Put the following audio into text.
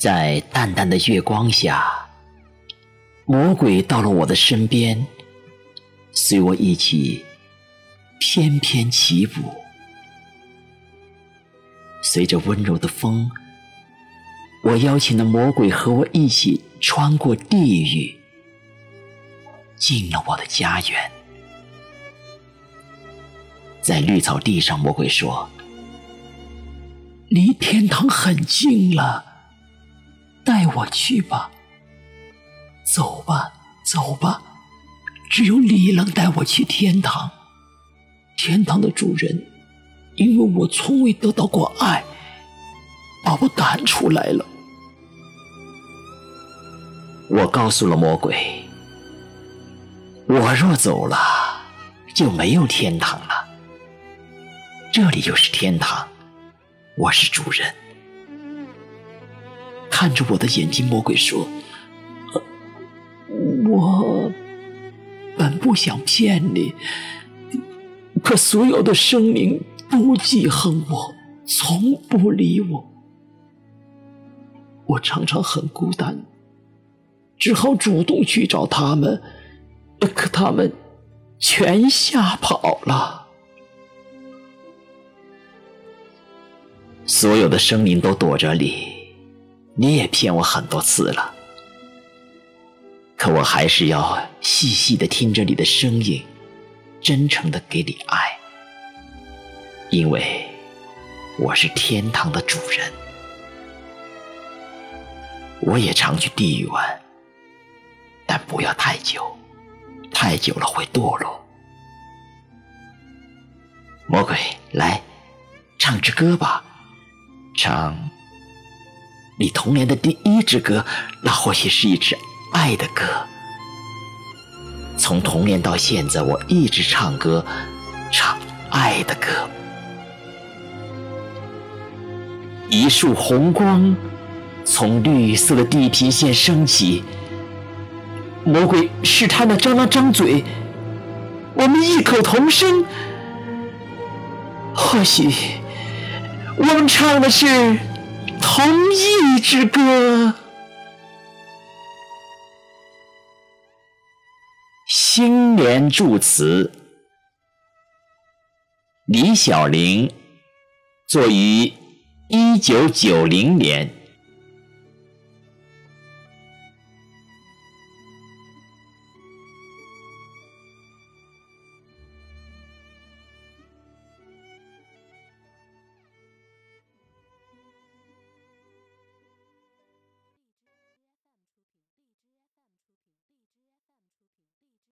在淡淡的月光下，魔鬼到了我的身边，随我一起翩翩起舞。随着温柔的风，我邀请了魔鬼和我一起穿过地狱，进了我的家园。在绿草地上，魔鬼说：“离天堂很近了，带我去吧。走吧，走吧，只有你能带我去天堂。天堂的主人。”因为我从未得到过爱，把我赶出来了。我告诉了魔鬼，我若走了，就没有天堂了。这里就是天堂，我是主人。看着我的眼睛，魔鬼说：“我本不想骗你，可所有的生灵。”都记恨我，从不理我。我常常很孤单，只好主动去找他们，可他们全吓跑了。所有的生灵都躲着你，你也骗我很多次了，可我还是要细细的听着你的声音，真诚的给你爱。因为我是天堂的主人，我也常去地狱玩，但不要太久，太久了会堕落。魔鬼，来唱支歌吧，唱你童年的第一支歌，那或许是一支爱的歌。从童年到现在，我一直唱歌，唱爱的歌。一束红光从绿色的地平线升起，魔鬼试探的张了张嘴，我们异口同声，或许我们唱的是同一支歌。新年祝词，李小玲，作于。一九九零年。